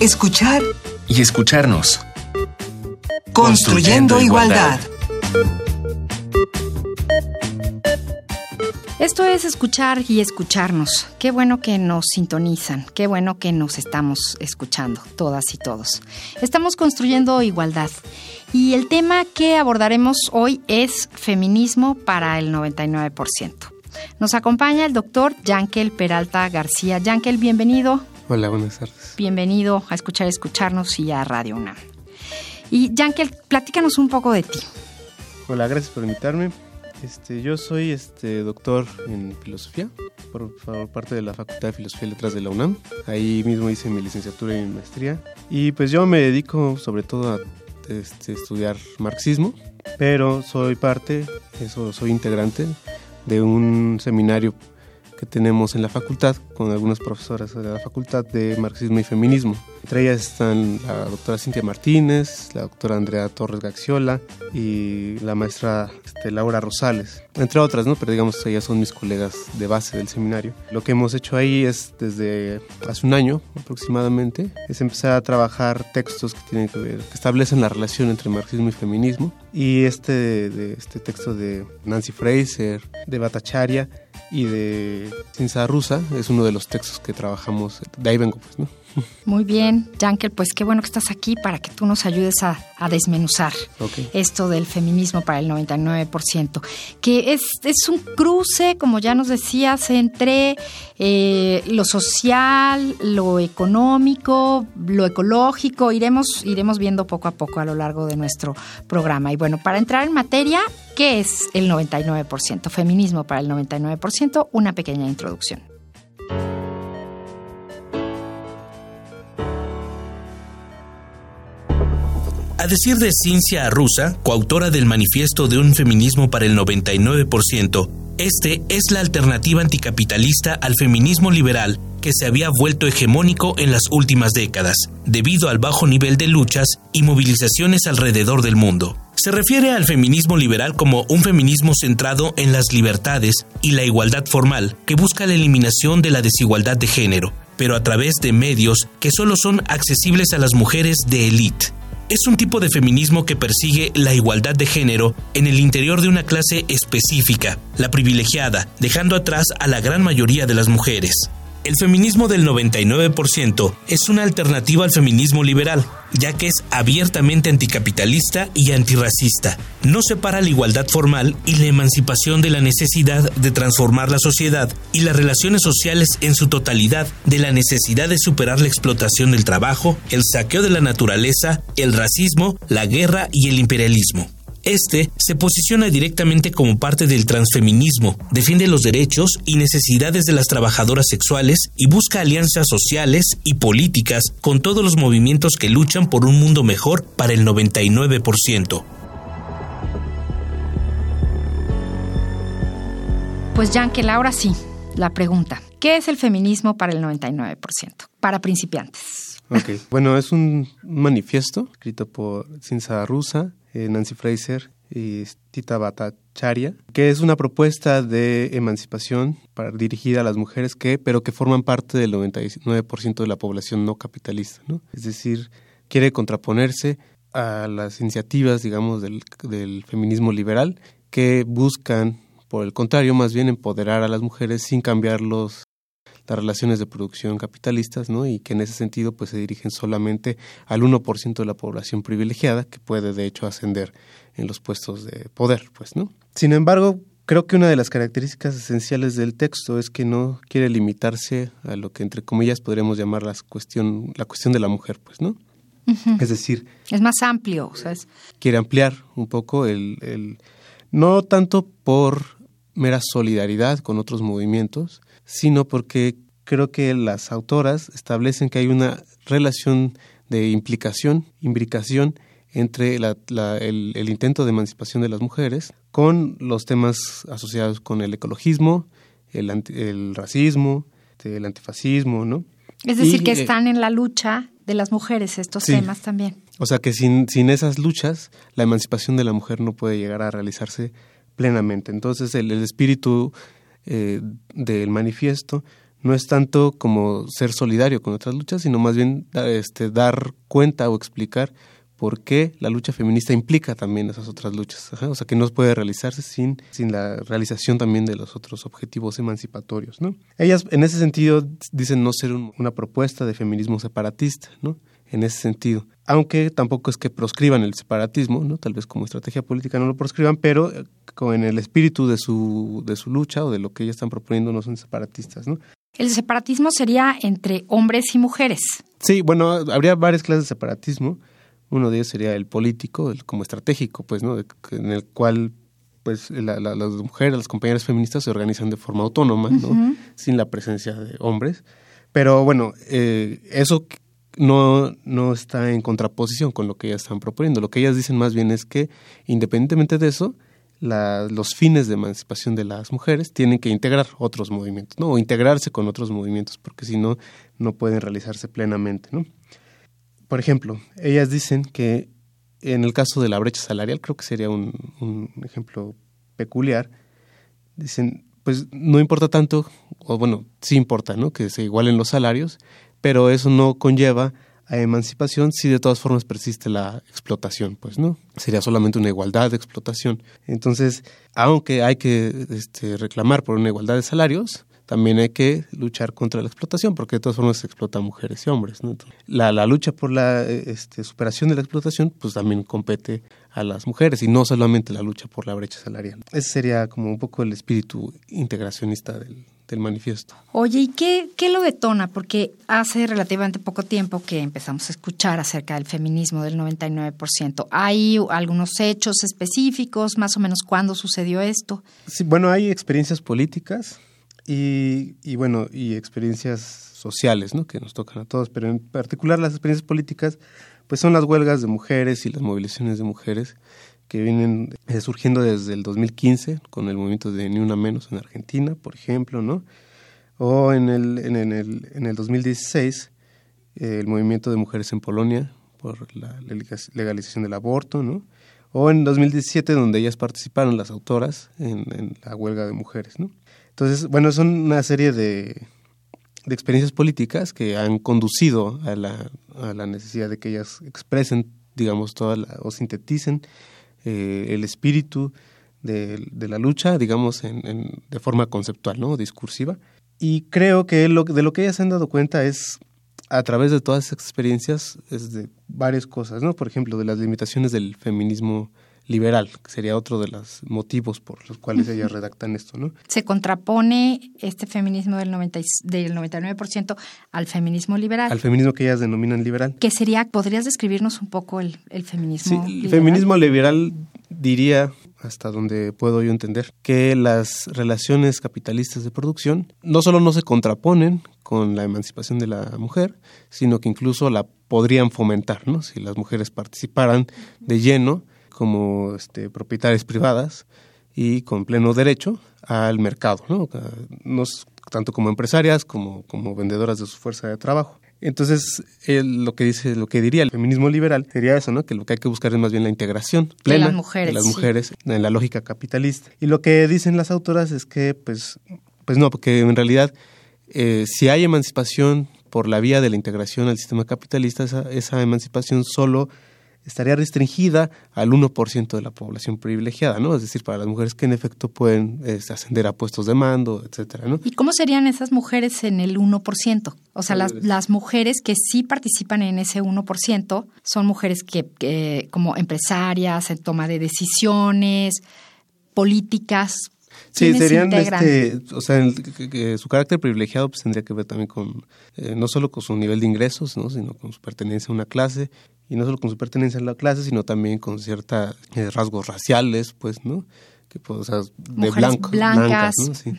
escuchar y escucharnos. Construyendo, igualdad. Esto es escuchar y escucharnos. Qué bueno que nos sintonizan, qué bueno que nos estamos escuchando, todas y todos. Estamos construyendo igualdad. Y el tema que abordaremos hoy es feminismo para el 99%. Nos acompaña el doctor Yankel Peralta García. Yankel, bienvenido. Hola, buenas tardes. Bienvenido a escuchar, escucharnos y a Radio UNAM. Y Yankel, platícanos un poco de ti. Hola, gracias por invitarme. Este, yo soy este, doctor en filosofía por, parte de la Facultad de Filosofía y Letras de la UNAM. Ahí mismo hice mi licenciatura y mi maestría. Y pues yo me dedico sobre todo a este, estudiar marxismo, pero soy parte, eso, soy integrante de un seminario que tenemos en la facultad con algunas profesoras de la facultad de marxismo y feminismo. Entre ellas están la doctora Cintia Martínez, la doctora Andrea Torres Gaxiola y la maestra este, Laura Rosales, entre otras, ¿no? Pero digamos, ellas son mis colegas de base del seminario. Lo que hemos hecho ahí es desde hace un año aproximadamente, es empezar a trabajar textos que tienen que ver, que establecen la relación entre marxismo y feminismo. Y este, este texto de Nancy Fraser, de Bhattacharya y de Cinza Rusa es uno de los textos que trabajamos. De ahí vengo, pues, ¿no? Muy bien, Jankel, pues qué bueno que estás aquí para que tú nos ayudes a, desmenuzar esto del feminismo para el 99%, que es, es un cruce, como ya nos decías, entre eh, lo social, lo económico, lo ecológico, iremos, iremos viendo poco a poco a lo largo de nuestro programa. Y bueno, para entrar en materia, ¿qué es el 99%? Feminismo para el 99%, una pequeña introducción. Decir de Cincia Rusa, coautora del Manifiesto de un Feminismo para el 99%, este es la alternativa anticapitalista al feminismo liberal que se había vuelto hegemónico en las últimas décadas, debido al bajo nivel de luchas y movilizaciones alrededor del mundo. Se refiere al feminismo liberal como un feminismo centrado en las libertades y la igualdad formal que busca la eliminación de la desigualdad de género, pero a través de medios que solo son accesibles a las mujeres de élite es un tipo de feminismo que persigue la igualdad de género en el interior de una clase específica, la privilegiada, dejando atrás a la gran mayoría de las mujeres. El feminismo del 99% es una alternativa al feminismo liberal, ya que es abiertamente anticapitalista y antirracista. No separa la igualdad formal y la emancipación de la necesidad de transformar la sociedad y las relaciones sociales en su totalidad de la necesidad de superar la explotación del trabajo, el saqueo de la naturaleza, el racismo, la guerra y el imperialismo. Este se posiciona directamente como parte del transfeminismo, defiende los derechos y necesidades de las trabajadoras sexuales y busca alianzas sociales y políticas con todos los movimientos que luchan por un mundo mejor para el 99%. Pues Yankel, ahora sí, la pregunta. ¿Qué es el feminismo para el 99%? Para principiantes. Ok, bueno, es un manifiesto escrito por Cinza Rusa Nancy Fraser y Tita Bhattacharya, que es una propuesta de emancipación para, dirigida a las mujeres que, pero que forman parte del 99% de la población no capitalista, ¿no? Es decir, quiere contraponerse a las iniciativas, digamos, del, del feminismo liberal que buscan, por el contrario, más bien empoderar a las mujeres sin cambiar los las relaciones de producción capitalistas, ¿no? Y que en ese sentido pues se dirigen solamente al 1% de la población privilegiada que puede de hecho ascender en los puestos de poder, pues, ¿no? Sin embargo, creo que una de las características esenciales del texto es que no quiere limitarse a lo que entre comillas podríamos llamar la cuestión la cuestión de la mujer, pues, ¿no? Es decir, es más amplio, o sea, quiere ampliar un poco el, el no tanto por mera solidaridad con otros movimientos, sino porque creo que las autoras establecen que hay una relación de implicación, imbricación entre el, intento de emancipación de las mujeres con los temas asociados con el ecologismo, el, racismo, el antifascismo, ¿no? Es decir, que eh, están en la lucha de las mujeres estos temas también. O sea que sin, sin esas luchas, la emancipación de la mujer no puede llegar a realizarse plenamente. Entonces, el, espíritu eh, del manifiesto no es tanto como ser solidario con otras luchas, sino más bien este, dar cuenta o explicar por qué la lucha feminista implica también esas otras luchas. O sea, que no puede realizarse sin, sin la realización también de los otros objetivos emancipatorios. ¿no? Ellas, en ese sentido, dicen no ser una propuesta de feminismo separatista, ¿no? En ese sentido. Aunque tampoco es que proscriban el separatismo, ¿no? tal vez como estrategia política no lo proscriban, pero eh, en el espíritu de su, de su lucha o de lo que ellas están proponiendo no son separatistas. ¿no? El separatismo sería entre hombres y mujeres. Sí, bueno, habría varias clases de separatismo. Uno de ellos sería el político, el como estratégico, pues, ¿no? en el cual pues las mujeres, las compañeras feministas se organizan de forma autónoma, ¿no? Sin la presencia de hombres. Pero bueno, eh, eso no, no está en contraposición con lo que ellas están proponiendo. Lo que ellas dicen más bien es que, independientemente de eso, los fines de emancipación de las mujeres tienen que integrar otros movimientos, ¿no? O integrarse con otros movimientos, porque si no, no pueden realizarse plenamente, ¿no? por ejemplo, ellas dicen que en el caso de la brecha salarial, creo que sería un, ejemplo peculiar, dicen, pues no importa tanto, o bueno, sí importa, ¿no? Que se igualen los salarios, pero eso no conlleva a emancipación si de todas formas persiste la explotación, pues, ¿no? Sería solamente una igualdad de explotación. Entonces, aunque hay que este, reclamar por una igualdad de salarios, también hay que luchar contra la explotación, porque de todas formas se explotan mujeres y hombres. La, la, lucha por la este, superación de la explotación, pues también compete a las mujeres y no solamente la lucha por la brecha salarial. Ese sería como un poco el espíritu integracionista del, del manifiesto. Oye, ¿y qué, qué lo detona? Porque hace relativamente poco tiempo que empezamos a escuchar acerca del feminismo del 99%. ¿Hay algunos hechos específicos, más o menos cuándo sucedió esto? Sí, bueno, hay experiencias políticas y, y, bueno, y experiencias sociales, ¿no? Que nos tocan a todos, pero en particular las experiencias políticas, pues son las huelgas de mujeres y las movilizaciones de mujeres que vienen eh, surgiendo desde el 2015 con el movimiento de Ni Una Menos en Argentina, por ejemplo, ¿no? O en el, en, el, en el 2016 eh, el movimiento de mujeres en Polonia por la legalización del aborto, ¿no? O en 2017 donde ellas participaron, las autoras, en, en la huelga de mujeres, ¿no? Entonces, bueno, son una serie de, de experiencias políticas que han conducido a la, a la necesidad de que ellas expresen, digamos, toda o sinteticen eh, el espíritu de, de, la lucha, digamos, en, de forma conceptual, ¿no? Discursiva. Y creo que lo, de lo que ellas se han dado cuenta es, a través de todas esas experiencias, es de varias cosas, ¿no? Por ejemplo, de las limitaciones del feminismo liberal, que sería otro de los motivos por los cuales ellas redactan esto, ¿no? Se contrapone este feminismo del, 90, del 99% al feminismo liberal. Al feminismo que ellas denominan liberal. ¿Qué sería, podrías describirnos un poco el, el feminismo sí, el feminismo liberal diría hasta donde puedo yo entender, que las relaciones capitalistas de producción no solo no se contraponen con la emancipación de la mujer, sino que incluso la podrían fomentar, ¿no? Si las mujeres participaran de lleno como este, propietarias privadas y con pleno derecho al mercado, ¿no? tanto como empresarias como, como vendedoras de su fuerza de trabajo. Entonces, lo que dice, lo que diría el feminismo liberal sería eso, ¿no? Que lo que hay que buscar es más bien la integración plena de las mujeres, las mujeres en la lógica capitalista. Y lo que dicen las autoras es que, pues, pues no, porque en realidad, eh, si hay emancipación por la vía de la integración al sistema capitalista, esa, esa emancipación solo estaría restringida al 1% de la población privilegiada, ¿no? Es decir, para las mujeres que en efecto pueden ascender a puestos de mando, etcétera, ¿no? ¿Y cómo serían esas mujeres en el 1%? O sea, las, las mujeres que sí participan en ese 1% son mujeres que, como empresarias, en toma de decisiones, políticas, Sí, serían, este, o sea, su carácter privilegiado pues tendría que ver también con, eh, no solo con su nivel de ingresos, ¿no? sino con su pertenencia a una clase y no solo con su pertenencia a la clase, sino también con ciertos eh, rasgos raciales, pues, ¿no? Que, pues, o sea, de blanco, blancas, ¿no? Sí.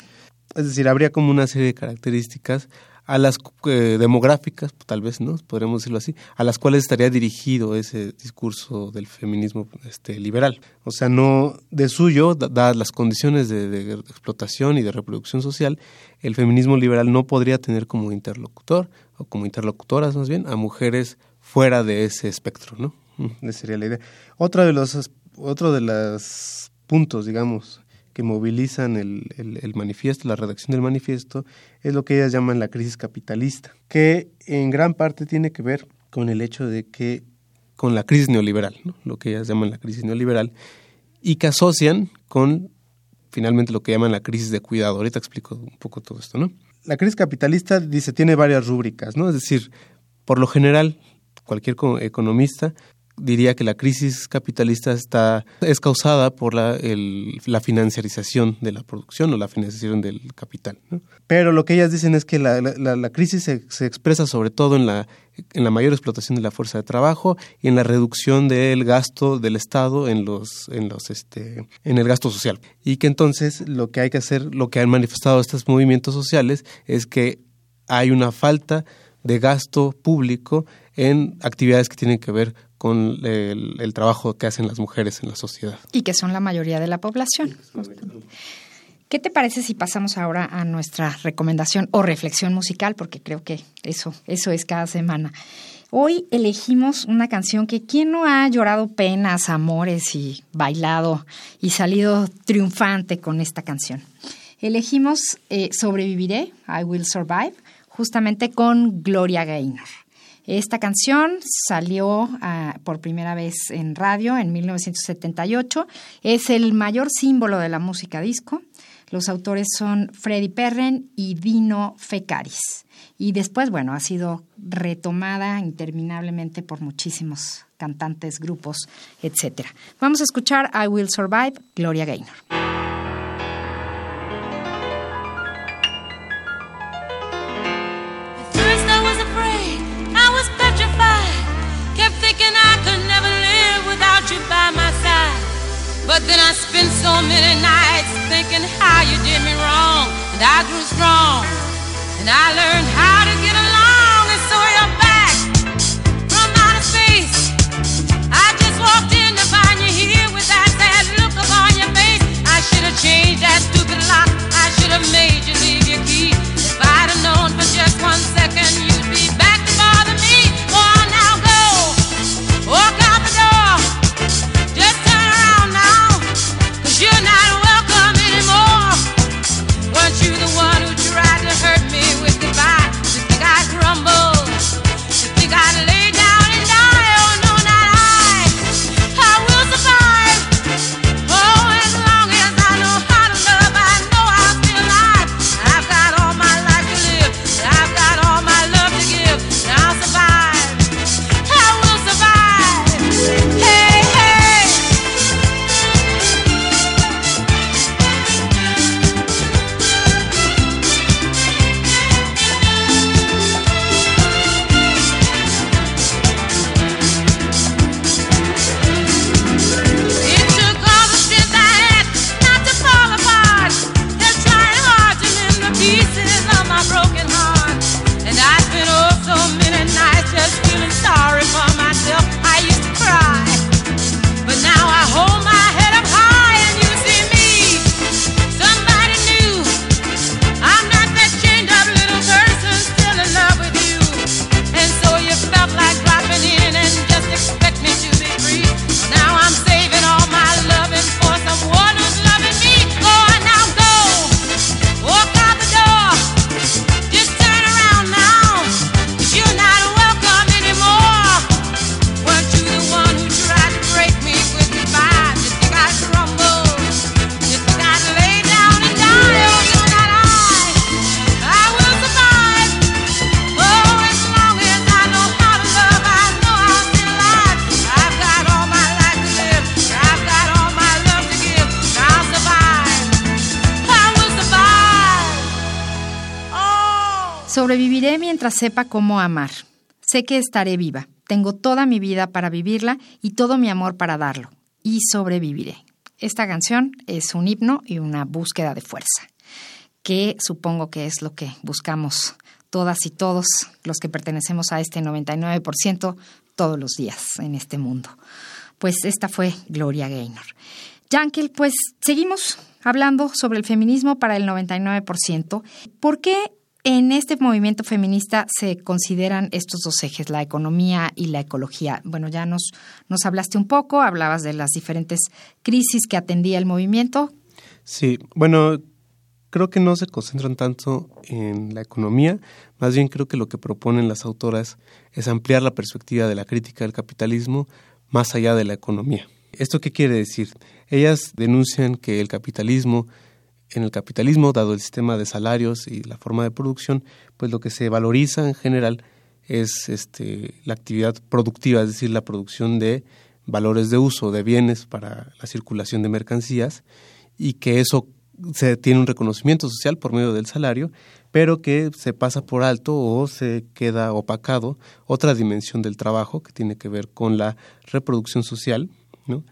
Es decir, habría como una serie de características a las eh, demográficas, tal vez, ¿no? Podríamos decirlo así, a las cuales estaría dirigido ese discurso del feminismo este, liberal. O sea, no de suyo, dadas las condiciones de, de, explotación y de reproducción social, el feminismo liberal no podría tener como interlocutor, o como interlocutoras más bien, a mujeres fuera de ese espectro, ¿no? Esa sería la idea. Otra de los, otro de los puntos, digamos, que movilizan el, el, manifiesto, la redacción del manifiesto, es lo que ellas llaman la crisis capitalista, que en gran parte tiene que ver con el hecho de que, con la crisis neoliberal, lo que ellas llaman la crisis neoliberal, y que asocian con finalmente lo que llaman la crisis de cuidado. Ahorita explico un poco todo esto, ¿no? La crisis capitalista dice tiene varias rúbricas, ¿no? Es decir, por lo general cualquier economista diría que la crisis capitalista está, es causada por la, la financiarización de la producción o la financiación del capital. Pero lo que ellas dicen es que la, la, crisis se, se, expresa sobre todo en la, en la mayor explotación de la fuerza de trabajo y en la reducción del gasto del Estado en los, en los, este, en el gasto social. Y que entonces lo que hay que hacer, lo que han manifestado estos movimientos sociales es que hay una falta de gasto público en actividades que tienen que ver con el, trabajo que hacen las mujeres en la sociedad. Y que son la mayoría de la población. ¿Qué te parece si pasamos ahora a nuestra recomendación o reflexión musical? Porque creo que eso, eso es cada semana. Hoy elegimos una canción que quién no ha llorado penas, amores y bailado y salido triunfante con esta canción. Elegimos eh, Sobreviviré, I Will Survive, justamente con Gloria Gaynor. Esta canción salió ah, por primera vez en radio en 1978. Es el mayor símbolo de la música disco. Los autores son Freddy Perren y Dino Fecaris. Y después, bueno, ha sido retomada interminablemente por muchísimos cantantes, grupos, etc. Vamos a escuchar I Will Survive, Gloria Gaynor. And I learned Sobreviviré mientras sepa cómo amar. Sé que estaré viva. Tengo toda mi vida para vivirla y todo mi amor para darlo. Y sobreviviré. Esta canción es un himno y una búsqueda de fuerza, que supongo que es lo que buscamos todas y todos los que pertenecemos a este 99% todos los días en este mundo. Pues esta fue Gloria Gaynor. Yankel, pues seguimos hablando sobre el feminismo para el 99%. ¿Por qué en este movimiento feminista se consideran estos dos ejes, la economía y la ecología? Bueno, ya nos, nos hablaste un poco, hablabas de las diferentes crisis que atendía el movimiento. Sí, bueno, creo que no se concentran tanto en la economía, más bien creo que lo que proponen las autoras es ampliar la perspectiva de la crítica del capitalismo más allá de la economía. ¿Esto qué quiere decir? Ellas denuncian que el capitalismo, en el capitalismo, dado el sistema de salarios y la forma de producción, pues lo que se valoriza en general es este, la actividad productiva, es decir, la producción de valores de uso, de bienes para la circulación de mercancías, y que eso se tiene un reconocimiento social por medio del salario, pero que se pasa por alto o se queda opacado otra dimensión del trabajo que tiene que ver con la reproducción social, ¿no?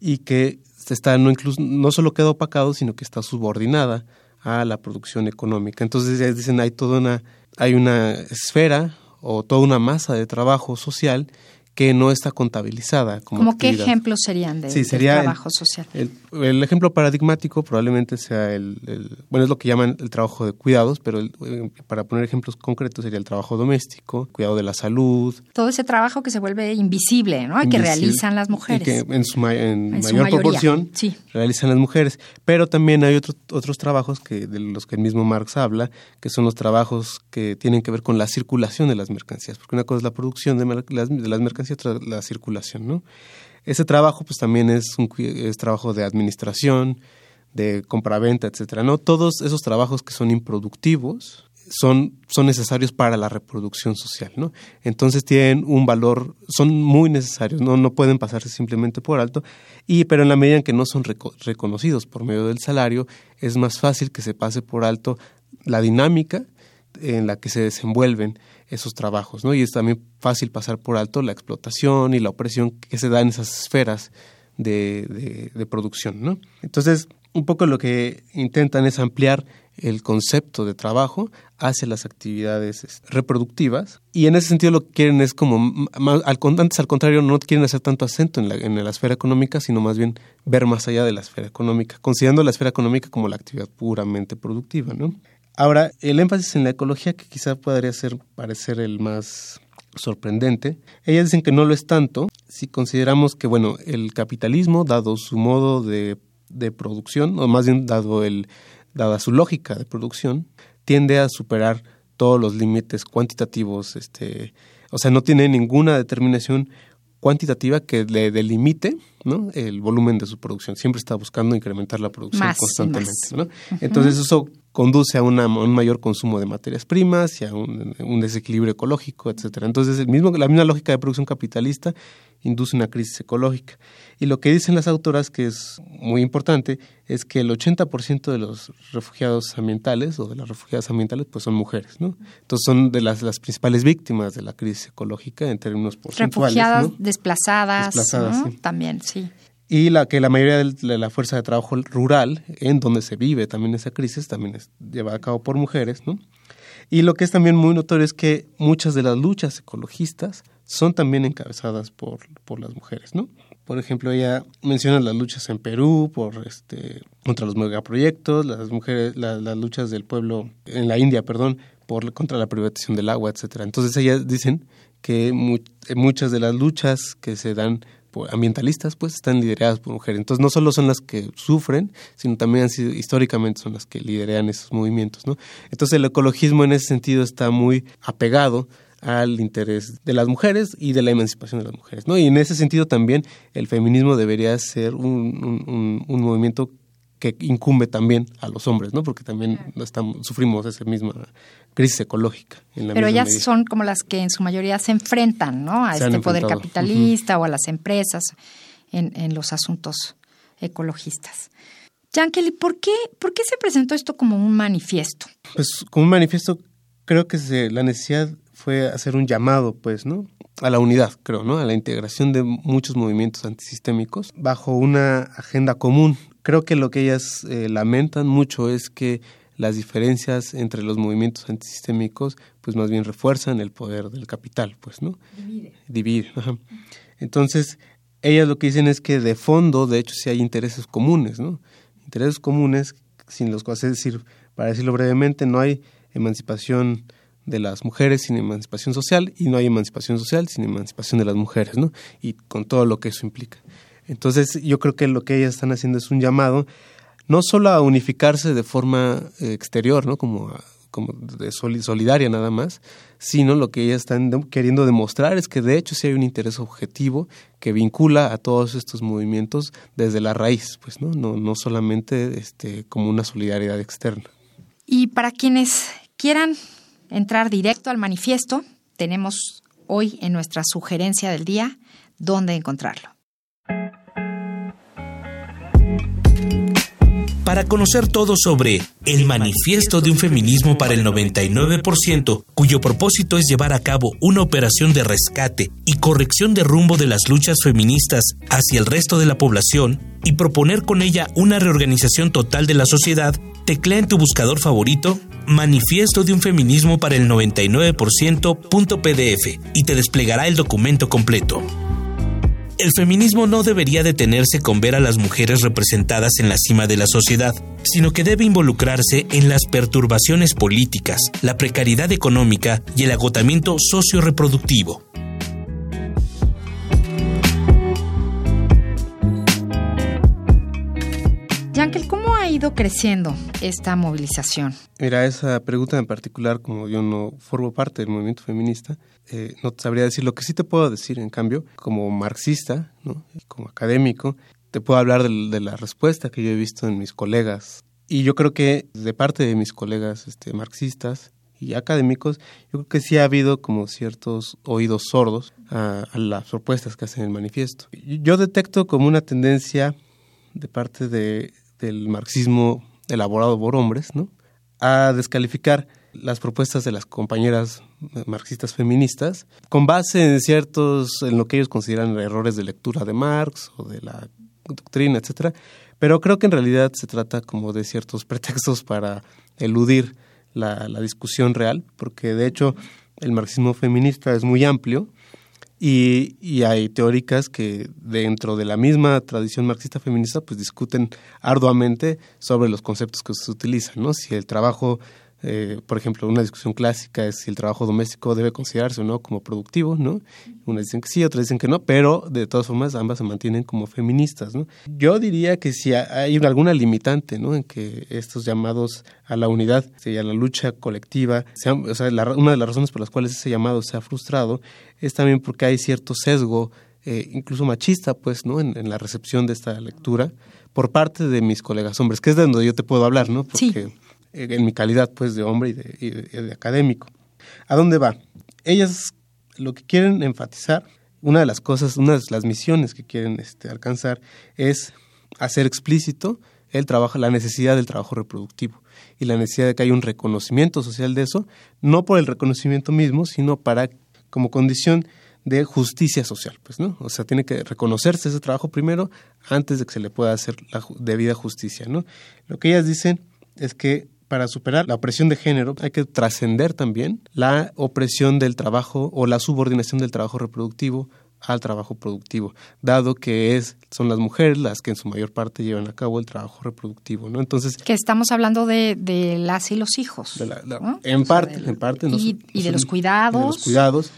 y que está no incluso no solo queda opacado, sino que está subordinada a la producción económica. Entonces dicen hay toda una hay una esfera o toda una masa de trabajo social que no está contabilizada. Como qué ejemplos serían de, trabajo social? El, ejemplo paradigmático probablemente sea el, bueno, es lo que llaman el trabajo de cuidados, pero eh, para poner ejemplos concretos sería el trabajo doméstico, cuidado de la salud. Todo ese trabajo que se vuelve invisible, ¿no? Que realizan las mujeres. que en, su, mayor proporción realizan las mujeres. Pero también hay otros otros trabajos que de los que el mismo Marx habla, que son los trabajos que tienen que ver con la circulación de las mercancías, porque una cosa es la producción de, de las mercancías la circulación, ¿no? Ese trabajo pues también es un trabajo de administración, de compraventa, etcétera, ¿no? Todos esos trabajos que son improductivos son, son necesarios para la reproducción social. Entonces tienen un valor, son muy necesarios, no, no pueden pasarse simplemente por alto, y pero en la medida en que no son reconocidos por medio del salario, es más fácil que se pase por alto la dinámica en la que se desenvuelven esos trabajos, ¿no? Y es también fácil pasar por alto la explotación y la opresión que se da en esas esferas de, producción, ¿no? Entonces, un poco lo que intentan es ampliar el concepto de trabajo hacia las actividades reproductivas y en ese sentido lo que quieren es como antes al contrario no quieren hacer tanto acento en la, en la esfera económica sino más bien ver más allá de la esfera económica considerando la esfera económica como la actividad puramente productiva ¿no? Ahora, el énfasis en la ecología, que quizá podría ser, parecer el más sorprendente, ellas dicen que no lo es tanto si consideramos que, bueno, el capitalismo, dado su modo de, de producción, o más bien dado el, dada su lógica de producción, tiende a superar todos los límites cuantitativos, este, o sea, no tiene ninguna determinación cuantitativa que le delimite ¿no? el volumen de su producción. Siempre está buscando incrementar la producción constantemente. ¿no? Entonces eso conduce a, una, un mayor consumo de materias primas y a un, desequilibrio ecológico, etcétera. Entonces, el mismo, la misma lógica de producción capitalista induce una crisis ecológica. Y lo que dicen las autoras, que es muy importante, es que el 80% de los refugiados ambientales o de las refugiadas ambientales pues son mujeres, ¿no? Entonces son de las, las principales víctimas de la crisis ecológica en términos porcentuales. Refugiadas, desplazadas, desplazadas también, sí y la que la mayoría de la fuerza de trabajo rural, en donde se vive también esa crisis, también es llevada a cabo por mujeres, ¿no? Y lo que es también muy notorio es que muchas de las luchas ecologistas son también encabezadas por, por las mujeres, ¿no? Por ejemplo, ella menciona las luchas en Perú por este contra los megaproyectos, las mujeres, las luchas del pueblo en la India, perdón, por contra la privatización del agua, etcétera. Entonces ellas dicen que muchas de las luchas que se dan ambientalistas pues están lideradas por mujeres. Entonces no solo son las que sufren, sino también han sido, históricamente son las que lideran esos movimientos. ¿no? Entonces el ecologismo en ese sentido está muy apegado al interés de las mujeres y de la emancipación de las mujeres. ¿no? Y en ese sentido también el feminismo debería ser un, un movimiento que incumbe también a los hombres, ¿no? Porque también estamos, sufrimos esa misma crisis ecológica. Pero ellas son como las que en su mayoría se enfrentan, ¿no? A este poder capitalista o a las empresas en, en los asuntos ecologistas. Kelly, ¿por qué, ¿por qué se presentó esto como un manifiesto? Pues como un manifiesto creo que se, la necesidad fue hacer un llamado, pues, ¿no? A la unidad, creo, ¿no? A la integración de muchos movimientos antisistémicos bajo una agenda común creo que lo que ellas eh, lamentan mucho es que las diferencias entre los movimientos antisistémicos pues más bien refuerzan el poder del capital, pues, ¿no? Divide. Divide. Entonces, ellas lo que dicen es que de fondo, de hecho, sí hay intereses comunes, ¿no? Intereses comunes sin los cuales, es decir, para decirlo brevemente, no hay emancipación de las mujeres sin emancipación social y no hay emancipación social sin emancipación de las mujeres, ¿no? Y con todo lo que eso implica. Entonces yo creo que lo que ellas están haciendo es un llamado no solo a unificarse de forma eh, exterior, ¿no? Como, como de solidaria nada más, sino lo que ellas están queriendo demostrar es que de hecho sí hay un interés objetivo que vincula a todos estos movimientos desde la raíz, pues, ¿no? No, no solamente este, como una solidaridad externa. Y para quienes quieran entrar directo al manifiesto, tenemos hoy en nuestra sugerencia del día dónde encontrarlo. Para conocer todo sobre el manifiesto de un feminismo para el 99%, cuyo propósito es llevar a cabo una operación de rescate y corrección de rumbo de las luchas feministas hacia el resto de la población y proponer con ella una reorganización total de la sociedad, teclea en tu buscador favorito Manifiesto de un feminismo para el 99%.pdf y te desplegará el documento completo. El feminismo no debería detenerse con ver a las mujeres representadas en la cima de la sociedad, sino que debe involucrarse en las perturbaciones políticas, la precariedad económica y el agotamiento socio-reproductivo. Yankel, ¿cómo ha ido creciendo esta movilización? Mira, esa pregunta en particular, como yo no formo parte del movimiento feminista, eh, no te sabría decir. Lo que sí te puedo decir, en cambio, como marxista, ¿no? como académico, te puedo hablar de, la respuesta que yo he visto en mis colegas. Y yo creo que de parte de mis colegas este, marxistas y académicos, yo creo que sí ha habido como ciertos oídos sordos a, a las propuestas que hacen el manifiesto. Yo detecto como una tendencia de parte de, del marxismo elaborado por hombres, ¿no? a descalificar las propuestas de las compañeras marxistas feministas con base en ciertos en lo que ellos consideran errores de lectura de Marx o de la doctrina, etcétera, pero creo que en realidad se trata como de ciertos pretextos para eludir la, la discusión real, porque de hecho el marxismo feminista es muy amplio y, y, hay teóricas que dentro de la misma tradición marxista feminista pues discuten arduamente sobre los conceptos que se utilizan, ¿no? Si el trabajo eh, por ejemplo, una discusión clásica es si el trabajo doméstico debe considerarse o no como productivo, ¿no? Unas dicen que sí, otras dicen que no, pero de todas formas ambas se mantienen como feministas, ¿no? Yo diría que si hay alguna limitante, ¿no? En que estos llamados a la unidad y a la lucha colectiva, o sea, una de las razones por las cuales ese llamado se ha frustrado es también porque hay cierto sesgo, eh, incluso machista, pues, ¿no? En, la recepción de esta lectura por parte de mis colegas hombres, que es de donde yo te puedo hablar, ¿no? Porque en mi calidad pues de hombre y de, académico. ¿A dónde va? Ellas lo que quieren enfatizar, una de las cosas, una de las misiones que quieren este, alcanzar es hacer explícito el trabajo, la necesidad del trabajo reproductivo y la necesidad de que haya un reconocimiento social de eso, no por el reconocimiento mismo, sino para como condición de justicia social, pues, ¿no? O sea, tiene que reconocerse ese trabajo primero antes de que se le pueda hacer la debida justicia, ¿no? Lo que ellas dicen es que para superar la opresión de género hay que trascender también la opresión del trabajo o la subordinación del trabajo reproductivo al trabajo productivo, dado que es son las mujeres las que en su mayor parte llevan a cabo el trabajo reproductivo, ¿no? Entonces que estamos hablando de, de las y los hijos, en, parte, en parte, y, de los cuidados, de los cuidados.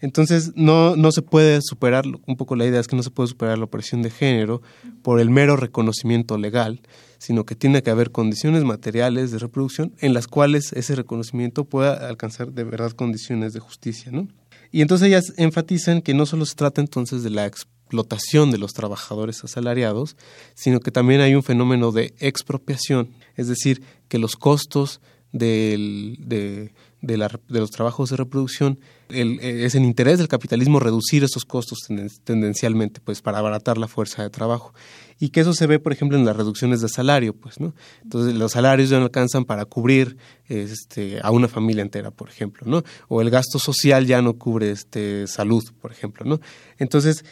Entonces no no se puede superar un poco la idea es que no se puede superar la opresión de género por el mero reconocimiento legal, sino que tiene que haber condiciones materiales de reproducción en las cuales ese reconocimiento pueda alcanzar de verdad condiciones de justicia, ¿no? Y entonces ellas enfatizan que no solo se trata entonces de la explotación de los trabajadores asalariados, sino que también hay un fenómeno de expropiación, es decir, que los costos del, de, de, los trabajos de reproducción es en interés del capitalismo reducir esos costos tendencialmente, pues para abaratar la fuerza de trabajo. Y que eso se ve, por ejemplo, en las reducciones de salario, pues, ¿no? Entonces, los salarios ya no alcanzan para cubrir este, a una familia entera, por ejemplo, ¿no? O el gasto social ya no cubre este, salud, por ejemplo, ¿no? Entonces,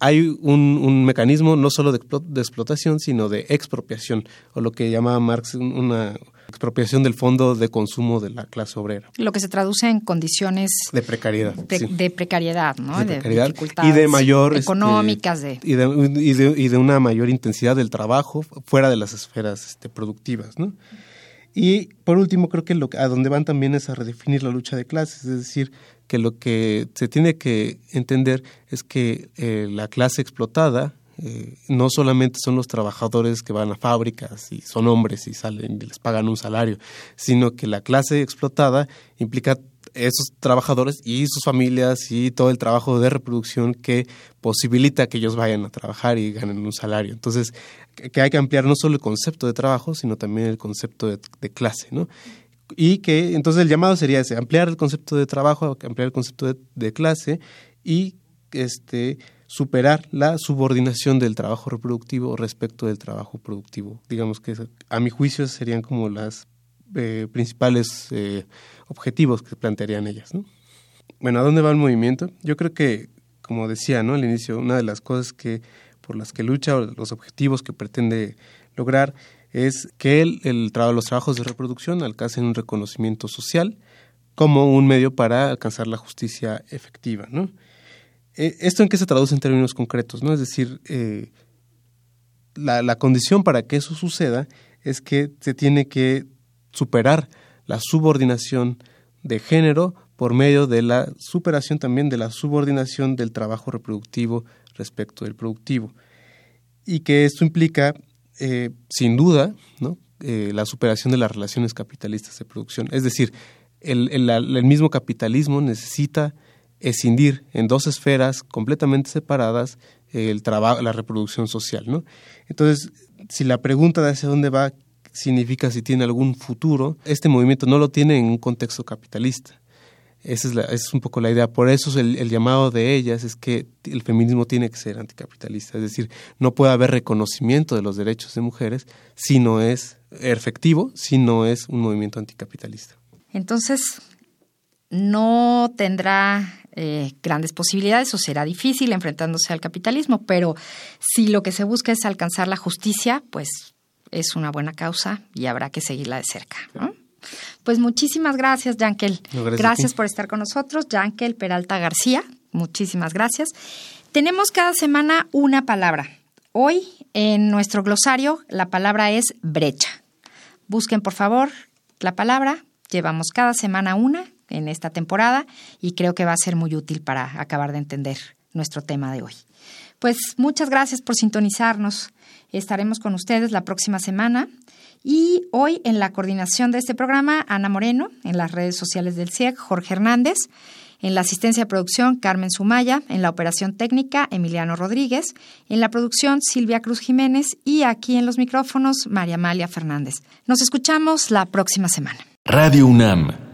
hay un, un, mecanismo no solo de, de, explotación, sino de expropiación, o lo que llamaba Marx una expropiación del fondo de consumo de la clase obrera. Lo que se traduce en condiciones de precariedad. De precariedad, ¿no? De, precariedad y de mayor... Este, económicas. de... Y, de, y, de, y de una mayor intensidad del trabajo fuera de las esferas este, productivas, ¿no? Y por último, creo que lo, a donde van también es a redefinir la lucha de clases, es decir, que lo que se tiene que entender es que eh, la clase explotada Eh, no solamente son los trabajadores que van a fábricas y son hombres y salen y les pagan un salario, sino que la clase explotada implica esos trabajadores y sus familias y todo el trabajo de reproducción que posibilita que ellos vayan a trabajar y ganen un salario. Entonces, que hay que ampliar no solo el concepto de trabajo, sino también el concepto de, clase, ¿no? Y que entonces el llamado sería ese, ampliar el concepto de trabajo, ampliar el concepto de, clase y este superar la subordinación del trabajo reproductivo respecto del trabajo productivo. Digamos que a mi juicio serían como las eh, principales eh, objetivos que plantearían ellas. Bueno, ¿a dónde va el movimiento? Yo creo que, como decía ¿no? al inicio, una de las cosas que por las que lucha o los objetivos que pretende lograr es que el, los trabajos de reproducción alcancen un reconocimiento social como un medio para alcanzar la justicia efectiva. ¿no? Eh, ¿Esto en qué se traduce en términos concretos? ¿no? Es decir, eh, la, condición para que eso suceda es que se tiene que superar la subordinación de género por medio de la superación también de la subordinación del trabajo reproductivo respecto del productivo. Y que esto implica, eh, sin duda, ¿no? La superación de las relaciones capitalistas de producción. Es decir, el, mismo capitalismo necesita escindir en dos esferas completamente separadas el trabajo, la reproducción social. ¿no? Entonces, si la pregunta de hacia dónde va significa si tiene algún futuro. Este movimiento no lo tiene en un contexto capitalista. Esa es, es un poco la idea. Por eso el, el, llamado de ellas es que el feminismo tiene que ser anticapitalista. Es decir, no puede haber reconocimiento de los derechos de mujeres si no es efectivo, si no es un movimiento anticapitalista. Entonces, no tendrá eh, grandes posibilidades o será difícil enfrentándose al capitalismo, pero si lo que se busca es alcanzar la justicia, pues es una buena causa y habrá que seguirla de cerca. Pues muchísimas gracias, Yankel. gracias, por estar con nosotros. Yankel Peralta García, muchísimas gracias. Tenemos cada semana una palabra. Hoy en nuestro glosario la palabra es brecha. Busquen por favor la palabra. Llevamos cada semana una en esta temporada y creo que va a ser muy útil para acabar de entender nuestro tema de hoy. Pues muchas gracias por sintonizarnos. Estaremos con ustedes la próxima semana. Y hoy en la coordinación de este programa, Ana Moreno, en las redes sociales del CIEC, Jorge Hernández, en la asistencia de producción, Carmen Sumaya, en la operación técnica, Emiliano Rodríguez, en la producción, Silvia Cruz Jiménez y aquí en los micrófonos, María Amalia Fernández. Nos escuchamos la próxima semana. Radio UNAM